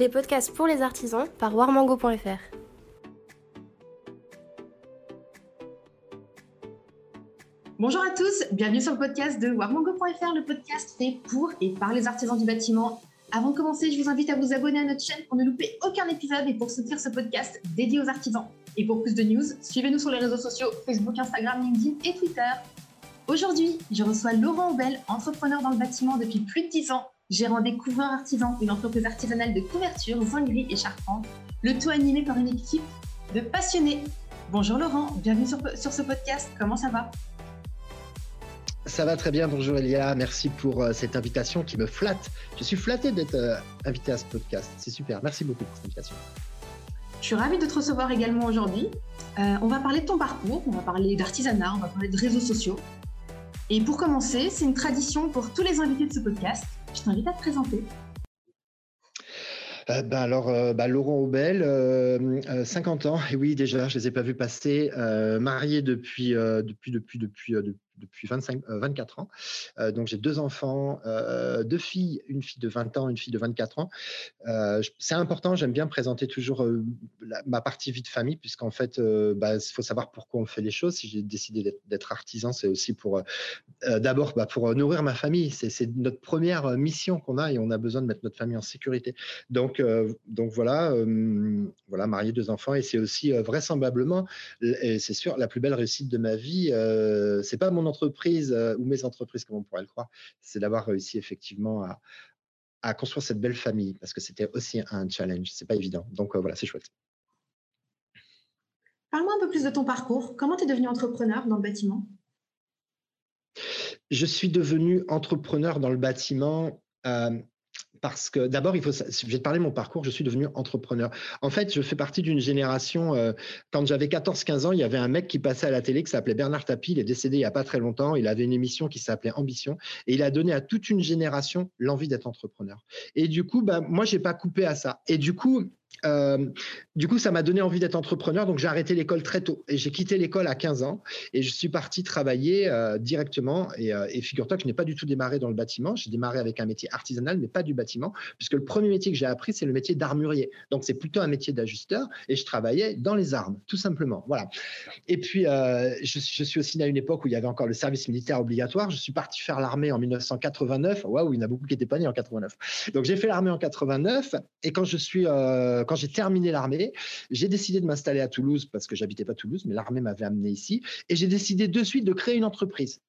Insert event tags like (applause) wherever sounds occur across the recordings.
les podcasts pour les artisans par warmango.fr. Bonjour à tous, bienvenue sur le podcast de warmango.fr, le podcast fait pour et par les artisans du bâtiment. Avant de commencer, je vous invite à vous abonner à notre chaîne pour ne louper aucun épisode et pour soutenir ce podcast dédié aux artisans. Et pour plus de news, suivez-nous sur les réseaux sociaux Facebook, Instagram, LinkedIn et Twitter. Aujourd'hui, je reçois Laurent Aubel, entrepreneur dans le bâtiment depuis plus de 10 ans gérant des couvreurs artisans, une entreprise artisanale de couverture, zinguerie et charpente, le tout animé par une équipe de passionnés. Bonjour Laurent, bienvenue sur, sur ce podcast, comment ça va? Ça va très bien, bonjour Elia, merci pour euh, cette invitation qui me flatte. Je suis flatté d'être euh, invité à ce podcast, c'est super, merci beaucoup pour cette invitation. Je suis ravie de te recevoir également aujourd'hui. Euh, on va parler de ton parcours, on va parler d'artisanat, on va parler de réseaux sociaux. Et pour commencer, c'est une tradition pour tous les invités de ce podcast. Je t'invite à te présenter. Euh, ben alors, euh, ben Laurent Aubel, 50 ans, et oui, déjà, je ne les ai pas vus passer, marié depuis, depuis, depuis, depuis, depuis 25, 24 euh, ans. Euh, donc j'ai deux enfants, euh, deux filles, une fille de 20 ans, une fille de 24 ans. c'est important, j'aime bien présenter toujours ma partie vie de famille, puisqu'en fait, il bah, faut savoir pourquoi on fait les choses. Si j'ai décidé d'être artisan, c'est aussi pour d'abord bah, pour nourrir ma famille. C'est notre première mission qu'on a et on a besoin de mettre notre famille en sécurité. Donc, donc voilà, voilà, marié deux enfants et c'est aussi vraisemblablement, et c'est sûr, la plus belle réussite de ma vie. c'est pas mon entreprise euh, ou mes entreprises, comme on pourrait le croire, c'est d'avoir réussi effectivement à, construire cette belle famille parce que c'était aussi un challenge. C'est pas évident. Donc euh, voilà, c'est chouette. Parle-moi un peu plus de ton parcours. Comment tu es devenu entrepreneur dans le bâtiment? Je suis devenu entrepreneur dans le bâtiment euh, parce que d'abord, il faut, je vais te parler de mon parcours, je suis devenu entrepreneur. En fait, je fais partie d'une génération, euh, quand j'avais 14-15 ans, il y avait un mec qui passait à la télé qui s'appelait Bernard Tapie, il est décédé il n'y a pas très longtemps, il avait une émission qui s'appelait Ambition, et il a donné à toute une génération l'envie d'être entrepreneur. Et du coup, bah, moi, je n'ai pas coupé à ça. Et du coup, euh, du coup, ça m'a donné envie d'être entrepreneur, donc j'ai arrêté l'école très tôt et j'ai quitté l'école à 15 ans et je suis parti travailler euh, directement. Et, euh, et figure-toi que je n'ai pas du tout démarré dans le bâtiment, j'ai démarré avec un métier artisanal, mais pas du bâtiment, puisque le premier métier que j'ai appris, c'est le métier d'armurier. Donc c'est plutôt un métier d'ajusteur et je travaillais dans les armes, tout simplement. Voilà. Et puis, je, suis aussi à une époque où il y avait encore le service militaire obligatoire. Je suis parti faire l'armée en 1989. Waouh, il y en a beaucoup qui n'étaient pas nés en 89. Donc j'ai fait l'armée en 89 et quand je suis quand j'ai terminé l'armée, j'ai décidé de m'installer à Toulouse parce que j'habitais pas Toulouse, mais l'armée m'avait amené ici. Et j'ai décidé de suite de créer une entreprise.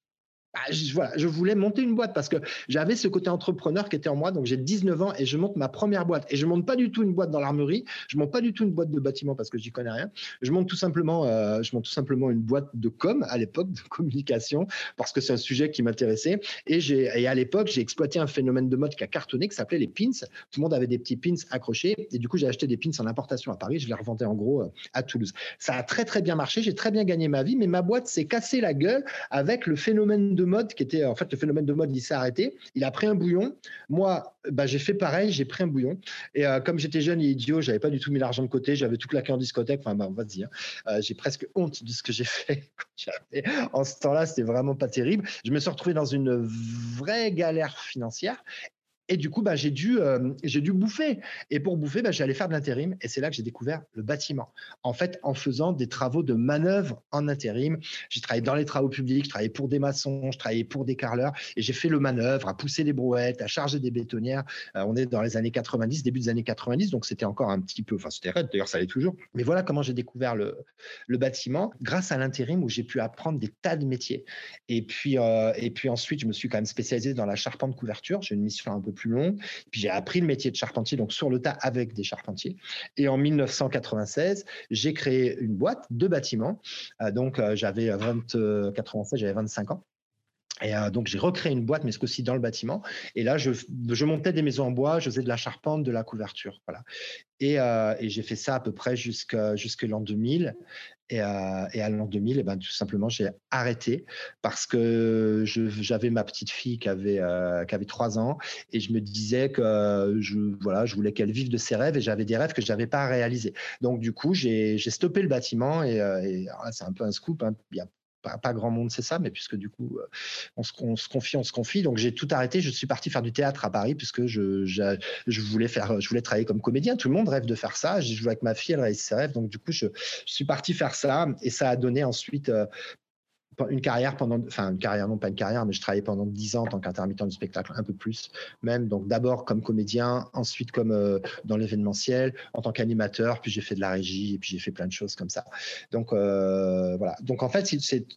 Bah, je, voulais monter une boîte parce que j'avais ce côté entrepreneur qui était en moi. Donc j'ai 19 ans et je monte ma première boîte. Et je monte pas du tout une boîte dans l'armerie. Je monte pas du tout une boîte de bâtiment parce que j'y connais rien. Je monte tout simplement, euh, je monte tout simplement une boîte de com à l'époque de communication parce que c'est un sujet qui m'intéressait. Et et à l'époque j'ai exploité un phénomène de mode qui a cartonné qui s'appelait les pins. Tout le monde avait des petits pins accrochés et du coup j'ai acheté des pins en importation à Paris. Je les revendais en gros euh, à Toulouse. Ça a très très bien marché. J'ai très bien gagné ma vie, mais ma boîte s'est cassée la gueule avec le phénomène de mode qui était en fait le phénomène de mode, il s'est arrêté. Il a pris un bouillon. Moi, bah, j'ai fait pareil, j'ai pris un bouillon. Et euh, comme j'étais jeune et idiot, j'avais pas du tout mis l'argent de côté, j'avais tout claqué en discothèque. Enfin, bah, vas-y, hein. euh, j'ai presque honte de ce que j'ai fait (laughs) en ce temps-là. C'était vraiment pas terrible. Je me suis retrouvé dans une vraie galère financière. Et du coup, bah, j'ai dû, euh, j'ai dû bouffer. Et pour bouffer, bah, j'allais faire de l'intérim. Et c'est là que j'ai découvert le bâtiment. En fait, en faisant des travaux de manœuvre en intérim. J'ai travaillé dans les travaux publics, je travaillais pour des maçons, je travaillais pour des carleurs. Et j'ai fait le manœuvre, à pousser les brouettes, à charger des bétonnières. Euh, on est dans les années 90, début des années 90. Donc, c'était encore un petit peu, enfin, c'était raide. D'ailleurs, ça allait toujours. Mais voilà comment j'ai découvert le, le bâtiment grâce à l'intérim où j'ai pu apprendre des tas de métiers. Et puis, euh, et puis ensuite, je me suis quand même spécialisé dans la charpente couverture. J'ai une mission un peu plus long. Puis j'ai appris le métier de charpentier, donc sur le tas avec des charpentiers. Et en 1996, j'ai créé une boîte de bâtiments. Euh, donc euh, j'avais 20, 96, j'avais 25 ans. Et euh, donc, j'ai recréé une boîte, mais ce aussi dans le bâtiment. Et là, je, je, montais des maisons en bois, je faisais de la charpente, de la couverture. Voilà. Et, et j'ai fait ça à peu près jusqu'à l'an 2000. Et, à l'an 2000, et ben, tout simplement, j'ai arrêté parce que j'avais ma petite fille qui avait, euh, qui avait 3 ans et je me disais que je, voilà, je voulais qu'elle vive de ses rêves et j'avais des rêves que je n'avais pas réalisés. Donc, du coup, j'ai stoppé le bâtiment et, euh, c'est un peu un scoop. Hein. Pas, grand monde sait ça, mais puisque du coup, euh, on se, on se confie, on se confie. Donc j'ai tout arrêté. Je suis parti faire du théâtre à Paris puisque je, je, voulais je travailler comme comédien. Tout le monde rêve de faire ça. J'ai joué avec ma fille, elle réussit ses rêves. Donc du coup, je, suis parti faire ça et ça a donné ensuite euh, une carrière pendant, enfin une carrière non pas une carrière, mais je travaillais pendant dix ans en tant qu'intermittent du spectacle, un peu plus même. Donc d'abord comme comédien, ensuite comme euh, dans l'événementiel, en tant qu'animateur, puis j'ai fait de la régie et puis j'ai fait plein de choses comme ça. Donc euh, voilà. Donc en fait,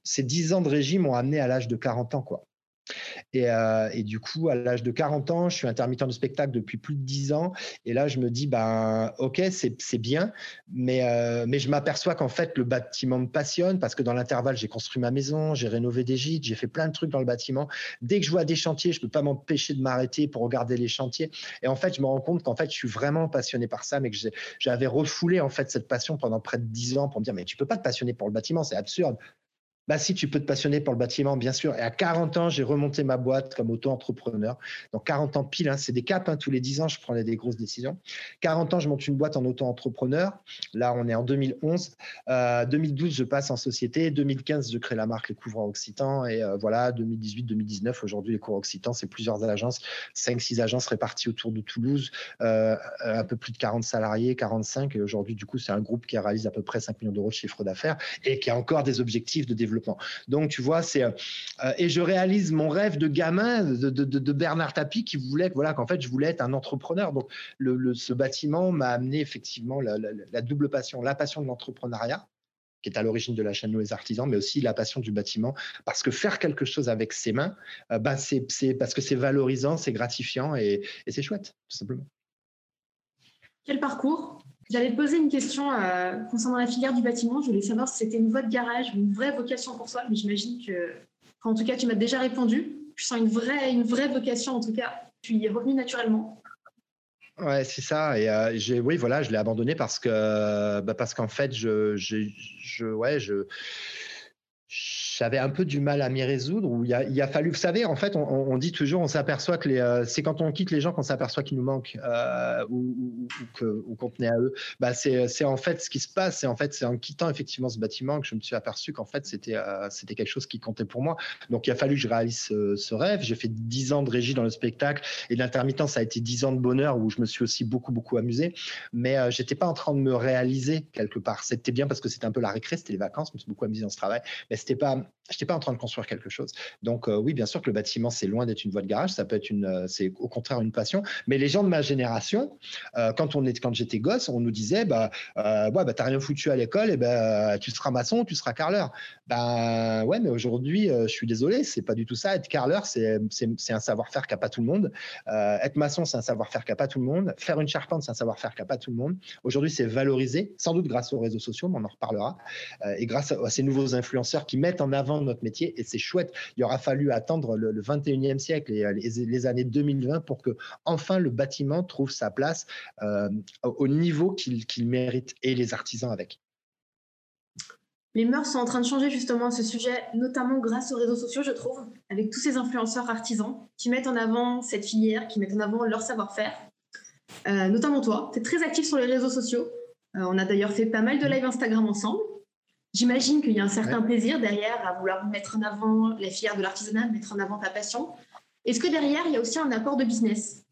ces dix ans de régie m'ont amené à l'âge de 40 ans quoi. Euh, et, du coup, à l'âge de 40 ans, je suis intermittent de spectacle depuis plus de 10 ans. Et là, je me dis, ben, ok, c'est bien, mais, euh, mais je m'aperçois qu'en fait, le bâtiment me passionne parce que dans l'intervalle, j'ai construit ma maison, j'ai rénové des gîtes, j'ai fait plein de trucs dans le bâtiment. Dès que je vois des chantiers, je ne peux pas m'empêcher de m'arrêter pour regarder les chantiers. Et en fait, je me rends compte qu'en fait, je suis vraiment passionné par ça, mais que j'avais refoulé en fait cette passion pendant près de 10 ans pour me dire, mais tu peux pas te passionner pour le bâtiment, c'est absurde. Bah si, tu peux te passionner pour le bâtiment, bien sûr. Et à 40 ans, j'ai remonté ma boîte comme auto-entrepreneur. Donc 40 ans pile, hein, c'est des caps. Hein, tous les 10 ans, je prenais des grosses décisions. 40 ans, je monte une boîte en auto-entrepreneur. Là, on est en 2011. Euh, 2012, je passe en société. 2015, je crée la marque Les Couvreurs Occitans. Et euh, voilà, 2018-2019, aujourd'hui, Les Couvreurs Occitans, c'est plusieurs agences, 5-6 agences réparties autour de Toulouse, euh, un peu plus de 40 salariés, 45. Et aujourd'hui, du coup, c'est un groupe qui réalise à peu près 5 millions d'euros de chiffre d'affaires et qui a encore des objectifs de développement donc, tu vois, c'est. Euh, et je réalise mon rêve de gamin de, Bernard Tapie qui voulait voilà, qu'en fait, je voulais être un entrepreneur. Donc, le, ce bâtiment m'a amené effectivement la, double passion, la passion de l'entrepreneuriat qui est à l'origine de la chaîne Nos Artisans, mais aussi la passion du bâtiment, parce que faire quelque chose avec ses mains, euh, bah, c'est parce que c'est valorisant, c'est gratifiant et c'est chouette, tout simplement. Quel parcours? J'allais te poser une question euh, concernant la filière du bâtiment. Je voulais savoir si c'était une voie de garage une vraie vocation pour toi, mais j'imagine que, en tout cas, tu m'as déjà répondu. Je sens une vraie, une vraie vocation, en tout cas. Tu y es revenu naturellement. Ouais, c'est ça. Et euh, oui, voilà, je l'ai abandonné parce que, bah, parce qu'en fait, je, je, ouais, je j'avais un peu du mal à m'y résoudre. Où il, a, fallu, vous savez, en fait, on, dit toujours, on s'aperçoit que euh, c'est quand on quitte les gens qu'on s'aperçoit qu'il nous manque euh, ou, qu'on tenait à eux. Bah, c'est, en fait ce qui se passe. C'est en fait, c'est en quittant effectivement ce bâtiment que je me suis aperçu qu'en fait, c'était, euh, c'était quelque chose qui comptait pour moi. Donc, il a fallu que je réalise ce, rêve. J'ai fait dix ans de régie dans le spectacle et l'intermittent, ça a été dix ans de bonheur où je me suis aussi beaucoup, beaucoup amusé. Mais j'étais pas en train de me réaliser quelque part. C'était bien parce que c'était un peu la récré, c'était les vacances. Je me suis beaucoup amusé dans ce travail, mais c'était pas je n'étais pas en train de construire quelque chose. Donc euh, oui, bien sûr que le bâtiment, c'est loin d'être une voie de garage, ça peut être une, euh, c'est au contraire une passion. Mais les gens de ma génération, euh, quand on est, quand j'étais gosse, on nous disait, bah, ouais, bah, t'as rien foutu à l'école, et ben tu seras maçon, tu seras carreleur. Ben ouais, mais aujourd'hui, je suis désolé, c'est pas du tout ça. Être carreleur, c'est, c'est, un savoir-faire qu'a pas tout le monde. être maçon, c'est un savoir-faire qu'a pas tout le monde. Faire une charpente, c'est un savoir-faire qu'a pas tout le monde. Aujourd'hui, c'est valorisé, sans doute grâce aux réseaux sociaux, mais on en reparlera, et grâce à, à ces nouveaux influenceurs qui mettent en avant notre métier et c'est chouette. Il aura fallu attendre le, 21e siècle et euh, les, années 2020 pour que enfin le bâtiment trouve sa place euh, au niveau qu'il mérite et les artisans avec. Les mœurs sont en train de changer justement à ce sujet, notamment grâce aux réseaux sociaux, je trouve, avec tous ces influenceurs artisans qui mettent en avant cette filière, qui mettent en avant leur savoir-faire. Euh, notamment toi, tu es très actif sur les réseaux sociaux. on a d'ailleurs fait pas mal de live Instagram ensemble. J'imagine qu'il y a un certain plaisir derrière à vouloir mettre en avant la filière de l'artisanat, mettre en avant ta passion. Est-ce que derrière, il y a aussi un apport de business?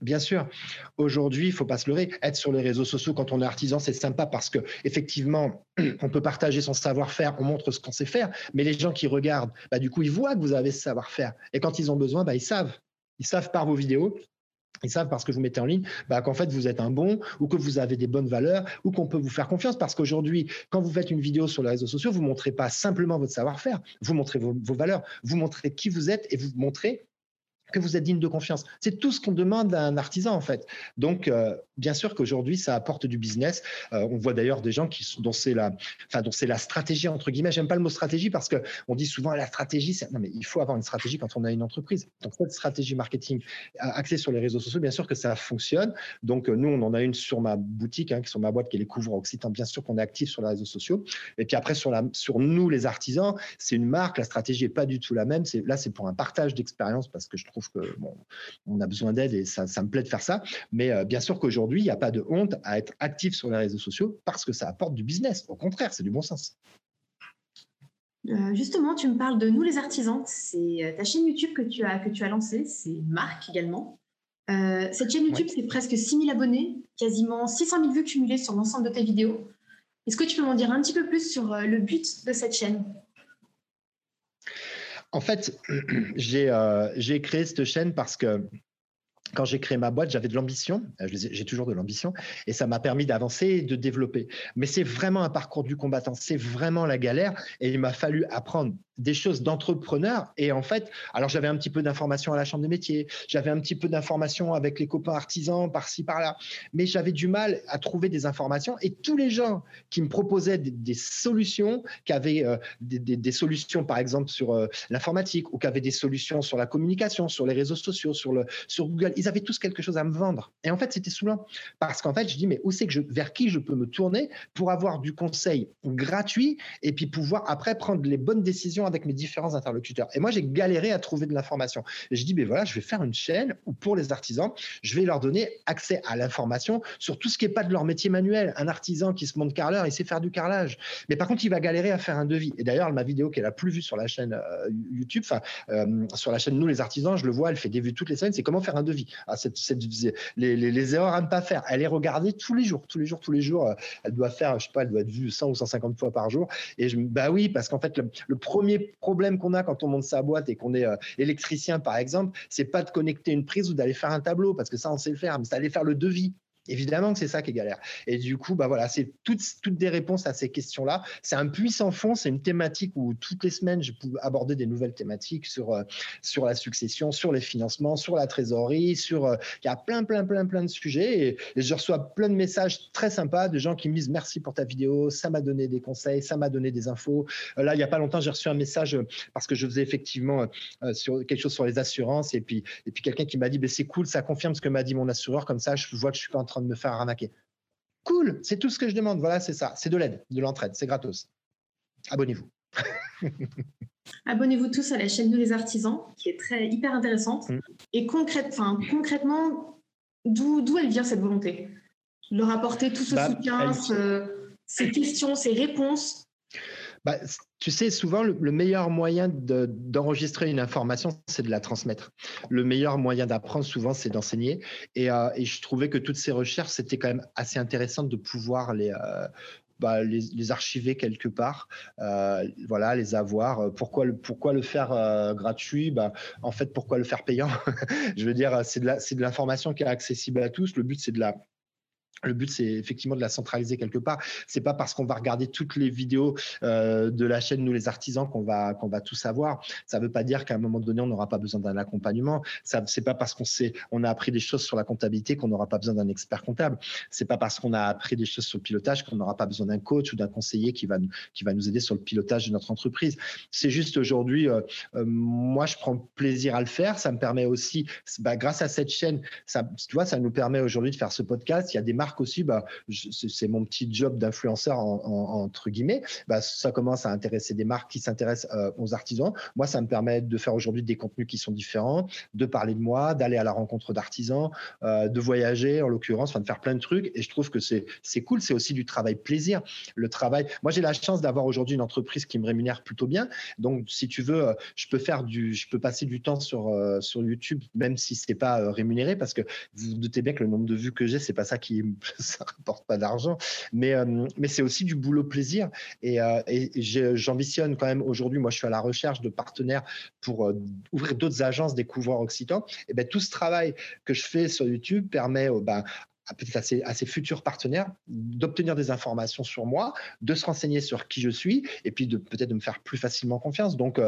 Bien sûr. Aujourd'hui, il faut pas se leurrer. Être sur les réseaux sociaux quand on est artisan, c'est sympa parce que effectivement, (clears throat) on peut partager son savoir-faire, on montre ce qu'on sait faire. Mais les gens qui regardent, bah, du coup, ils voient que vous avez ce savoir-faire. Et quand ils ont besoin, bah, ils savent. Ils savent par vos vidéos, ils savent parce que vous mettez en ligne bah, qu'en fait vous êtes un bon ou que vous avez des bonnes valeurs ou qu'on peut vous faire confiance. Parce qu'aujourd'hui quand vous faites une vidéo sur les réseaux sociaux vous montrez pas simplement votre savoir-faire. Vous montrez vos, valeurs. Vous montrez qui vous êtes et vous montrez que vous êtes digne de confiance. C'est tout ce qu'on demande à un artisan en fait. Donc euh, bien sûr qu'aujourd'hui ça apporte du business. Euh, on voit d'ailleurs des gens qui dont c'est la, enfin dont c'est la stratégie entre guillemets. J'aime pas le mot stratégie parce que on dit souvent la stratégie. Non mais il faut avoir une stratégie quand on a une entreprise. Donc cette stratégie marketing axée sur les réseaux sociaux, bien sûr que ça fonctionne. Donc nous on en a une sur ma boutique, hein, sur ma boîte qui est les couvre Occitan. Bien sûr qu'on est actif sur les réseaux sociaux. Et puis après sur la, sur nous les artisans, c'est une marque. La stratégie est pas du tout la même. C'est là c'est pour un partage d'expérience parce que je trouve que bon, on a besoin d'aide et ça, me plaît de faire ça. Mais euh, bien sûr qu'aujourd'hui, il n'y a pas de honte à être actif sur les réseaux sociaux parce que ça apporte du business. Au contraire, c'est du bon sens. Euh, justement, tu me parles de Nous les artisans. C'est euh, ta chaîne YouTube que tu as, que tu as lancée. C'est une marque également. Euh, cette chaîne YouTube, c'est presque 6000 abonnés, quasiment 600 000 vues cumulées sur l'ensemble de tes vidéos. Est-ce que tu peux m'en dire un petit peu plus sur le but de cette chaîne? En fait, (clears throat) j'ai créé cette chaîne parce que quand j'ai créé ma boîte, j'avais de l'ambition, euh, j'ai toujours de l'ambition, et ça m'a permis d'avancer et de développer. Mais c'est vraiment un parcours du combattant, c'est vraiment la galère, et il m'a fallu apprendre des choses d'entrepreneur. Et en fait, alors j'avais un petit peu d'informations à la chambre des métiers, j'avais un petit peu d'informations avec les copains artisans par-ci par-là, mais j'avais du mal à trouver des informations. Et tous les gens qui me proposaient des, solutions, qui avaient euh, des, solutions par exemple sur euh, l'informatique ou qui avaient des solutions sur la communication, sur les réseaux sociaux, sur, le, sur Google, ils avaient tous quelque chose à me vendre. Et en fait, c'était saoulant parce qu'en fait, je dis mais où c'est que je, vers qui je peux me tourner pour avoir du conseil gratuit et puis pouvoir après prendre les bonnes décisions avec mes différents interlocuteurs. Et moi, j'ai galéré à trouver de l'information. Et je dis, ben voilà, je vais faire une chaîne où pour les artisans, je vais leur donner accès à l'information sur tout ce qui n'est pas de leur métier manuel. Un artisan qui se monte carreleur, il sait faire du carrelage. Mais par contre, il va galérer à faire un devis. Et d'ailleurs, ma vidéo qui est plus vue sur la chaîne euh, YouTube, enfin, euh, sur la chaîne Nous les artisans, je le vois, elle fait des vues toutes les semaines, c'est comment faire un devis. Ah, les, erreurs à ne pas faire. Elle est regardée tous les jours, tous les jours, tous les jours. Euh, elle doit faire, je sais pas, elle doit être vue 100 ou 150 fois par jour. Et je, bah oui, parce qu'en fait, le premier problème qu'on a quand on monte sa boîte et qu'on est euh, électricien, par exemple, c'est pas de connecter une prise ou d'aller faire un tableau, parce que ça, on sait le faire, mais c'est d'aller faire le devis. Évidemment que c'est ça qui est galère. Et du coup, bah voilà, c'est toutes, toutes des réponses à ces questions-là. C'est un puissant fond, c'est une thématique où toutes les semaines, je peux aborder des nouvelles thématiques sur, euh, sur la succession, sur les financements, sur la trésorerie, sur. Euh, il y a plein, plein, plein, plein de sujets. Et, je reçois plein de messages très sympas de gens qui me disent merci pour ta vidéo, ça m'a donné des conseils, ça m'a donné des infos. Euh, là, il n'y a pas longtemps, j'ai reçu un message parce que je faisais effectivement sur quelque chose sur les assurances. Et puis, et puis quelqu'un qui m'a dit, ben, c'est cool, ça confirme ce que m'a dit mon assureur. Comme ça, je vois que je suis pas en train de me faire arnaquer. Cool, c'est tout ce que je demande. Voilà, c'est ça. C'est de l'aide, de l'entraide, c'est gratos. Abonnez-vous. (laughs) Abonnez-vous tous à la chaîne Nous les artisans, qui est très hyper intéressante. Mm. Et concrète, concrètement, d'où elle vient cette volonté? Leur apporter tout ce bah, soutien, ces questions, ces réponses bah, tu sais, souvent, le, meilleur moyen d'enregistrer une information, c'est de la transmettre. Le meilleur moyen d'apprendre, souvent, c'est d'enseigner. Et, euh, je trouvais que toutes ces recherches, c'était quand même assez intéressant de pouvoir les, euh, bah, archiver quelque part, euh, voilà, les avoir. Pourquoi le, pourquoi le faire gratuit? Bah, En fait, pourquoi le faire payant? (laughs) Je veux dire, c'est de l'information qui est accessible à tous. Le but, c'est de la le but, c'est effectivement de la centraliser quelque part. C'est pas parce qu'on va regarder toutes les vidéos euh, de la chaîne Nous les artisans qu'on va qu'on va tout savoir. Ça veut pas dire qu'à un moment donné on n'aura pas besoin d'un accompagnement. Ça c'est pas parce qu'on sait on a appris des choses sur la comptabilité qu'on n'aura pas besoin d'un expert comptable. C'est pas parce qu'on a appris des choses sur le pilotage qu'on n'aura pas besoin d'un coach ou d'un conseiller qui va qui va nous aider sur le pilotage de notre entreprise. C'est juste aujourd'hui, euh, euh, moi je prends plaisir à le faire. Ça me permet aussi, bah, grâce à cette chaîne, ça tu vois, ça nous permet aujourd'hui de faire ce podcast. Il y a des marques aussi, bah, c'est mon petit job d'influenceur entre guillemets. Bah, ça commence à intéresser des marques qui s'intéressent euh, aux artisans. Moi, ça me permet de faire aujourd'hui des contenus qui sont différents, de parler de moi, d'aller à la rencontre d'artisans, euh, de voyager en l'occurrence, enfin de faire plein de trucs. Et je trouve que c'est cool. C'est aussi du travail plaisir. Le travail. Moi, j'ai la chance d'avoir aujourd'hui une entreprise qui me rémunère plutôt bien. Donc, si tu veux, euh, je peux faire du, je peux passer du temps sur sur YouTube, même si c'est pas rémunéré, parce que vous, vous bien que le nombre de vues que j'ai, c'est pas ça qui (laughs) ça rapporte pas d'argent, mais, euh, mais c'est aussi du boulot plaisir. Et, euh, j'ambitionne quand même aujourd'hui, moi je suis à la recherche de partenaires pour euh, ouvrir d'autres agences des couvreurs occitans. Et ben, tout ce travail que je fais sur YouTube permet ben, peut-être à à ses, futurs partenaires d'obtenir des informations sur moi, de se renseigner sur qui je suis, et puis peut-être de me faire plus facilement confiance. Donc,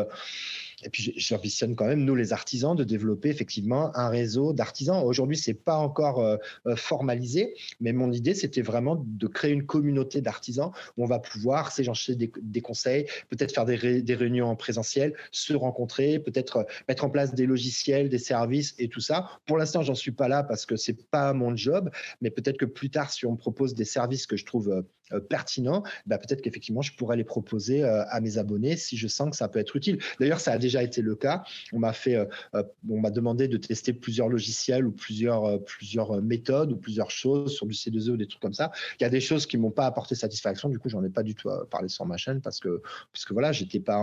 et puis, j'ambitionne quand même, nous les artisans, de développer effectivement un réseau d'artisans. Aujourd'hui, c'est pas encore euh, euh, formalisé, mais mon idée, c'était vraiment de créer une communauté d'artisans où on va pouvoir s'échanger des, des, conseils, peut-être faire des, réunions en présentiel, se rencontrer, peut-être euh, mettre en place des logiciels, des services et tout ça. Pour l'instant, j'en suis pas là parce que c'est pas mon job, mais peut-être que plus tard, si on me propose des services que je trouve pertinents, bah, peut-être qu'effectivement, je pourrais les proposer à mes abonnés si je sens que ça peut être utile. D'ailleurs, ça a déjà été le cas. On m'a fait, on m'a demandé de tester plusieurs logiciels ou plusieurs, plusieurs méthodes ou plusieurs choses sur du C2E ou des trucs comme ça. Il y a des choses qui m'ont pas apporté satisfaction. Du coup, j'en ai pas du tout parlé sur ma chaîne parce que, parce que voilà, j'étais pas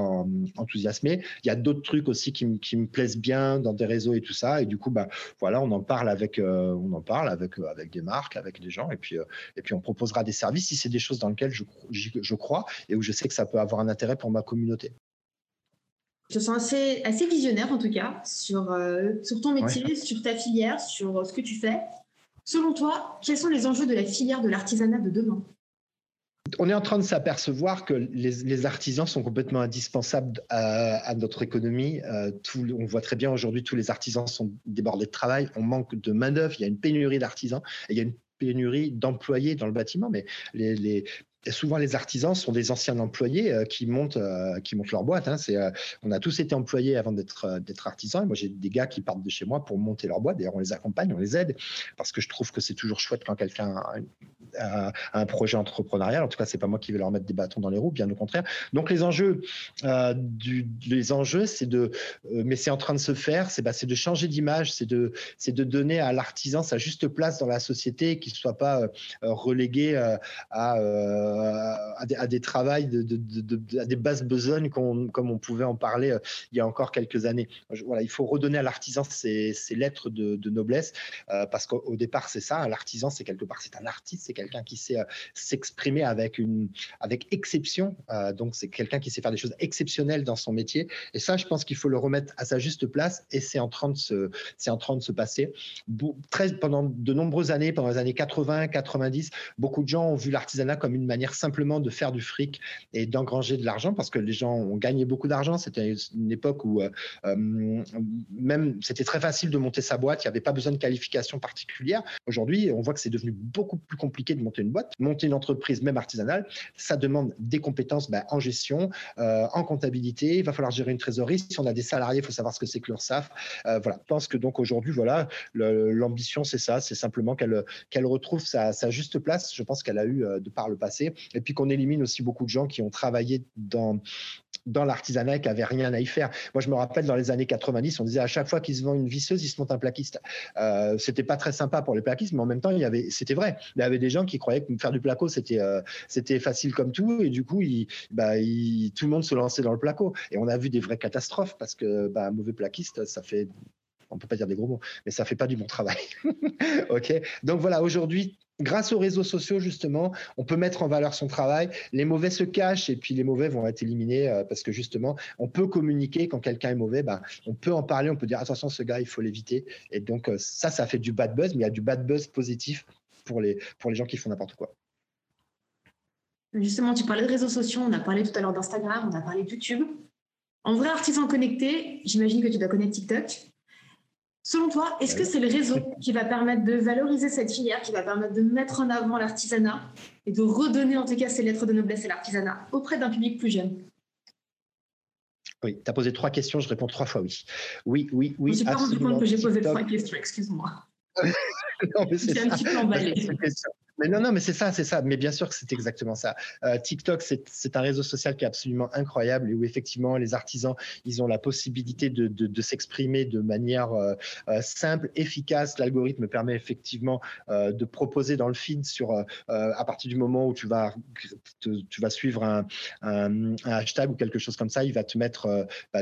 enthousiasmé. Il y a d'autres trucs aussi qui, qui, me plaisent bien dans des réseaux et tout ça. Et du coup, bah, voilà, on en parle avec, on en parle avec, avec des marques, avec des gens, et puis, et puis on proposera des services si c'est choses dans lesquelles je, je, crois et où je sais que ça peut avoir un intérêt pour ma communauté. Je sens assez, assez visionnaire en tout cas sur, euh, sur ton métier, sur ta filière, sur ce que tu fais. Selon toi, quels sont les enjeux de la filière de l'artisanat de demain? On est en train de s'apercevoir que les, artisans sont complètement indispensables à, notre économie. Euh, on voit très bien aujourd'hui, tous les artisans sont débordés de travail. On manque de main-d'œuvre. Il y a une pénurie d'artisans et il y a une pénurie d'employés dans le bâtiment, mais souvent les artisans sont des anciens employés euh, qui montent euh, qui montent leur boîte. Hein. Euh, on a tous été employés avant d'être d'être artisans. Et moi, j'ai des gars qui partent de chez moi pour monter leur boîte. D'ailleurs, on les accompagne, on les aide parce que je trouve que c'est toujours chouette quand quelqu'un a, un projet entrepreneurial. En tout cas, c'est pas moi qui vais leur mettre des bâtons dans les roues, bien au contraire. Donc les enjeux, du, les enjeux, c'est de, mais c'est en train de se faire. C'est bah, de changer d'image, c'est de c'est de donner à l'artisan sa juste place dans la société, qu'il soit pas relégué à à, des, à des travails, de, à des bases besognes comme on pouvait en parler euh, il y a encore quelques années. Voilà, il faut redonner à l'artisan ses, lettres de, noblesse euh, parce qu'au départ, c'est ça. L'artisan, c'est quelque part, c'est un artiste, c'est quelqu'un qui sait euh, s'exprimer avec, une, avec exception. donc, c'est quelqu'un qui sait faire des choses exceptionnelles dans son métier. Et ça, je pense qu'il faut le remettre à sa juste place et c'est en train de se, c'est en train de se passer. Pendant de nombreuses années, pendant les années 80, 90, beaucoup de gens ont vu l'artisanat comme une manière simplement de faire du fric et d'engranger de l'argent parce que les gens ont gagné beaucoup d'argent. C'était une époque où euh, euh, même c'était très facile de monter sa boîte, il n'y avait pas besoin de qualification particulière. Aujourd'hui, on voit que c'est devenu beaucoup plus compliqué de monter une boîte. Monter une entreprise, même artisanale, ça demande des compétences ben, en gestion, euh, en comptabilité. Il va falloir gérer une trésorerie. Si on a des salariés, il faut savoir ce que c'est que l'URSSAF. voilà. Je pense que donc aujourd'hui, voilà, l'ambition, c'est ça, c'est simplement qu'elle retrouve sa, sa, juste place. Je pense qu'elle a eu de par le passé et puis qu'on élimine aussi beaucoup de gens qui ont travaillé dans, dans l'artisanat qui n'avaient rien à y faire. Moi, je me rappelle dans les années 90, on disait à chaque fois qu'ils se vend une visseuse, ils se montent un plaquiste. Euh, c'était pas très sympa pour les plaquistes, mais en même temps, il y avait, c'était vrai. Il y avait des gens qui croyaient que faire du placo, c'était, euh, c'était facile comme tout, et du coup, bah, tout le monde se lançait dans le placo. Et on a vu des vraies catastrophes parce que bah, mauvais plaquiste, ça fait on peut pas dire des gros mots, mais ça fait pas du bon travail. (laughs) ok? Donc voilà, aujourd'hui, grâce aux réseaux sociaux, justement, on peut mettre en valeur son travail. Les mauvais se cachent et puis les mauvais vont être éliminés euh, parce que justement, on peut communiquer quand quelqu'un est mauvais. Ben, on peut en parler, on peut dire attention, ce gars, il faut l'éviter. Et donc, euh, ça, ça fait du bad buzz, mais il y a du bad buzz positif pour les, pour les gens qui font n'importe quoi. Justement, tu parlais de réseaux sociaux, on a parlé tout à l'heure d'Instagram, on a parlé de YouTube. En vrai artisan connecté, j'imagine que tu dois connaître TikTok. Selon toi, est-ce que c'est le réseau qui va permettre de valoriser cette filière, qui va permettre de mettre en avant l'artisanat et de redonner en tout cas ces lettres de noblesse et l'artisanat auprès d'un public plus jeune? Oui, tu as posé trois questions, je réponds trois fois oui. Oui, oui, oui. Je ne me suis pas rendu compte que j'ai posé trois questions, excuse-moi. (laughs) non, mais c'est un petit peu emballé. (laughs) Mais non, non, mais c'est ça, c'est ça. Mais bien sûr que c'est exactement ça. Euh, TikTok, c'est un réseau social qui est absolument incroyable et où effectivement les artisans, ils ont la possibilité de, de, s'exprimer de manière euh, euh simple, efficace. L'algorithme permet effectivement de proposer dans le feed à partir du moment où tu vas suivre un, hashtag ou quelque chose comme ça, il va te mettre bah,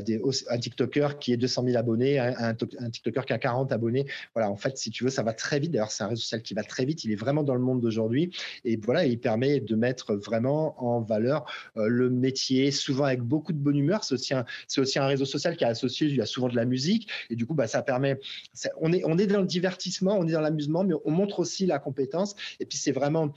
un TikToker qui est 200 000 abonnés, un, un TikToker qui a 40 abonnés. Voilà, en fait, si tu veux, ça va très vite. D'ailleurs, c'est un réseau social qui va très vite. Il est vraiment dans le monde d'aujourd'hui. Et voilà, il permet de mettre vraiment en valeur euh, le métier, souvent avec beaucoup de bonne humeur. C'est aussi, un, réseau social qui est associé, il y a souvent de la musique. Et du coup, bah, ça permet. on, est, dans le divertissement, on est dans l'amusement, mais on montre aussi la compétence. Et puis, c'est vraiment,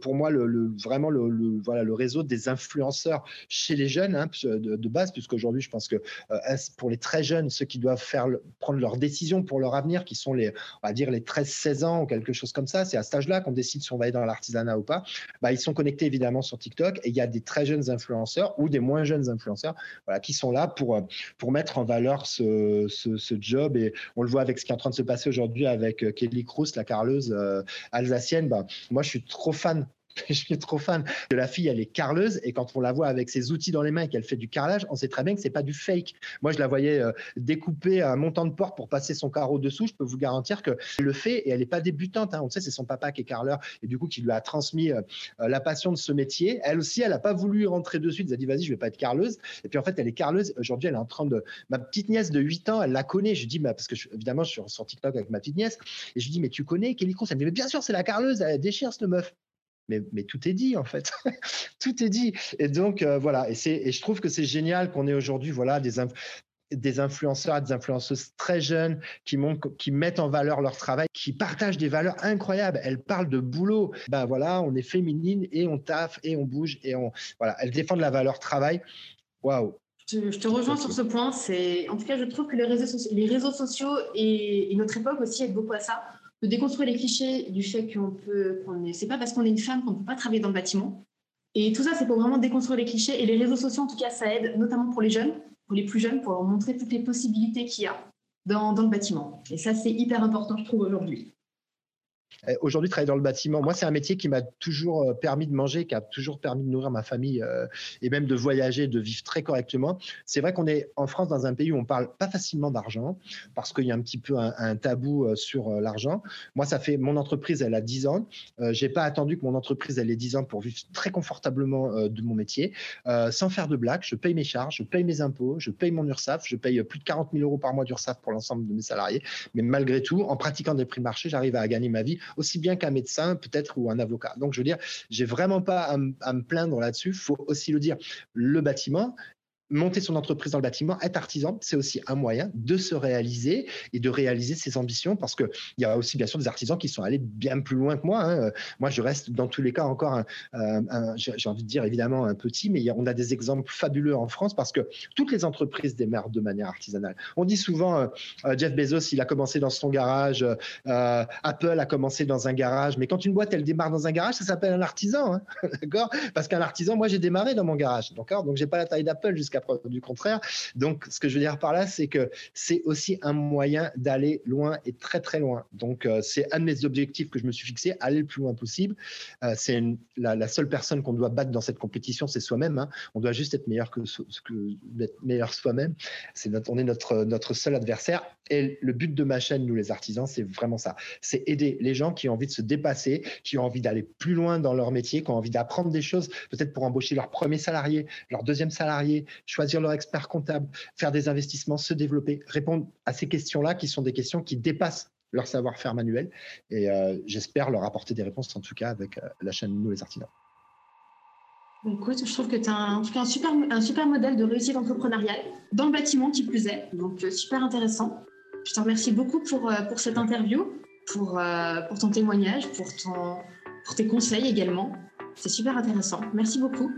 pour moi, le, vraiment le réseau des influenceurs chez les jeunes hein, de, de, base, puisqu'aujourd'hui, je pense que euh, pour les très jeunes, ceux qui doivent faire, prendre leurs décisions pour leur avenir, qui sont les, on va dire, les 13-16 ans ou quelque chose comme ça, c'est à cet âge-là qu'on décide va être dans l'artisanat ou pas, bah, ils sont connectés évidemment sur TikTok et il y a des très jeunes influenceurs ou des moins jeunes influenceurs voilà, qui sont là pour, pour mettre en valeur ce, ce, job. Et on le voit avec ce qui est en train de se passer aujourd'hui avec euh, Kelly Cruz, la carleuse euh, alsacienne. Bah, moi, je suis trop fan (laughs) je suis trop fan de la fille, elle est carleuse et quand on la voit avec ses outils dans les mains et qu'elle fait du carrelage, on sait très bien que c'est pas du fake. Moi, je la voyais euh, découper un montant de porte pour passer son carreau dessous. Je peux vous garantir que le fait et elle n'est pas débutante. Hein. On sait, c'est son papa qui est carreleur et du coup qui lui a transmis euh, euh, la passion de ce métier. Elle aussi, elle n'a pas voulu rentrer dessus. Elle a dit vas-y, je vais pas être carleuse. Et puis en fait, elle est carleuse. Aujourd'hui, elle est en train de. Ma petite nièce de 8 ans, elle la connaît. Je dis bah, parce que évidemment, je suis sur TikTok avec ma petite nièce et je dis mais tu connais Kelly Kroos Elle me dit mais bien sûr, c'est la carleuse. Elle déchire cette meuf mais, tout est dit en fait. (laughs) tout est dit. Et donc euh, voilà, et, je trouve que c'est génial qu'on ait aujourd'hui voilà, des, des influenceurs, des influenceuses très jeunes qui, qui mettent en valeur leur travail, qui partagent des valeurs incroyables. Elles parlent de boulot. Ben voilà, on est féminine et on taffe et on bouge et on voilà. Elles défendent la valeur travail. Waouh. Je, te rejoins sur ce point. C'est en tout cas, je trouve que les réseaux sociaux, les réseaux sociaux et, et notre époque aussi aident beaucoup à ça de déconstruire les clichés du fait qu'on peut, qu'on c'est pas parce qu'on est une femme qu'on ne peut pas travailler dans le bâtiment. Et tout ça, c'est pour vraiment déconstruire les clichés. Et les réseaux sociaux, en tout cas, ça aide, notamment pour les jeunes, pour les plus jeunes, pour montrer toutes les possibilités qu'il y a dans le bâtiment. Et ça, c'est hyper important, je trouve, aujourd'hui. Euh, aujourd'hui, travailler dans le bâtiment, moi, c'est un métier qui m'a toujours euh, permis de manger, qui a toujours permis de nourrir ma famille euh, et même de voyager, de vivre très correctement. C'est vrai qu'on est en France dans un pays où on parle pas facilement d'argent parce qu'il y a un petit peu un, tabou sur l'argent. Moi, ça fait mon entreprise, elle a 10 ans. J'ai pas attendu que mon entreprise elle ait 10 ans pour vivre très confortablement de mon métier, sans faire de blagues. Je paye mes charges, je paye mes impôts, je paye mon URSAF, je paye plus de 40 000 euros par mois d'URSAF pour l'ensemble de mes salariés. Mais malgré tout, en pratiquant des prix de marché, j'arrive à gagner ma vie aussi bien qu'un médecin peut-être ou un avocat. Donc je veux dire, j'ai vraiment pas à, à me plaindre là-dessus. Faut aussi le dire. Le bâtiment, monter son entreprise dans le bâtiment, être artisan, c'est aussi un moyen de se réaliser et de réaliser ses ambitions parce qu'il y a aussi bien sûr des artisans qui sont allés bien plus loin que moi. Hein. Moi, je reste dans tous les cas encore, un, j'ai envie de dire évidemment un petit, mais on a des exemples fabuleux en France parce que toutes les entreprises démarrent de manière artisanale. On dit souvent, euh, euh, Jeff Bezos, il a commencé dans son garage, euh, Apple a commencé dans un garage, mais quand une boîte, elle démarre dans un garage, ça s'appelle un artisan, hein. (laughs) d'accord? Parce qu'un artisan, moi, j'ai démarré dans mon garage, d'accord? Donc, j'ai pas la taille d'Apple jusqu'à du contraire. Donc, ce que je veux dire par là, c'est que c'est aussi un moyen d'aller loin et très très loin. Donc, euh, c'est un de mes objectifs que je me suis fixé, aller le plus loin possible. Euh, c'est la, seule personne qu'on doit battre dans cette compétition, c'est soi-même. Hein. On doit juste être meilleur que, soi-même. On est notre notre seul adversaire. Et le but de ma chaîne, nous les artisans, c'est vraiment ça. C'est aider les gens qui ont envie de se dépasser, qui ont envie d'aller plus loin dans leur métier, qui ont envie d'apprendre des choses, peut-être pour embaucher leur premier salarié, leur deuxième salarié, choisir leur expert comptable, faire des investissements, se développer, répondre à ces questions-là qui sont des questions qui dépassent leur savoir-faire manuel. Et euh, j'espère leur apporter des réponses, en tout cas, avec euh, la chaîne Nous les artisans. Écoute, je trouve que tu as un, un, super, un super modèle de réussite entrepreneuriale dans le bâtiment qui plus est. Donc, euh, super intéressant. Je te remercie beaucoup pour, pour cette interview, pour, pour ton témoignage, pour, ton, pour tes conseils également. C'est super intéressant. Merci beaucoup.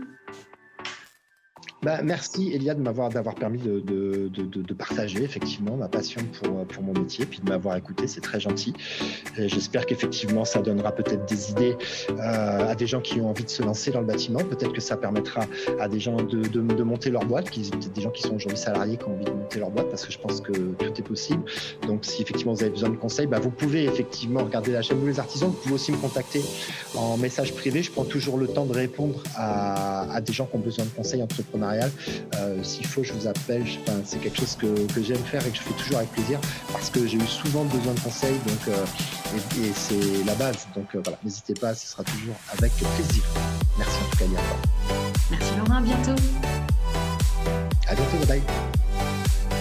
Bah, merci Elia de m'avoir d'avoir permis de, de, partager effectivement ma passion pour, pour mon métier, puis de m'avoir écouté, c'est très gentil. J'espère qu'effectivement ça donnera peut-être des idées euh, à des gens qui ont envie de se lancer dans le bâtiment. Peut-être que ça permettra à des gens de, monter leur boîte, peut-être des gens qui sont aujourd'hui salariés qui ont envie de monter leur boîte, parce que je pense que tout est possible. Donc si effectivement vous avez besoin de conseils, bah, vous pouvez effectivement regarder la chaîne Vous les artisans. Vous pouvez aussi me contacter en message privé. Je prends toujours le temps de répondre à, à des gens qui ont besoin de conseils euh, s'il faut, je vous appelle. c'est quelque chose que, j'aime faire et que je fais toujours avec plaisir parce que j'ai eu souvent besoin de conseils donc, euh, et, c'est la base. Donc euh, voilà, n'hésitez pas, ce sera toujours avec plaisir. Merci en tout cas, Merci Laurent, à bientôt. À bientôt, bye bye.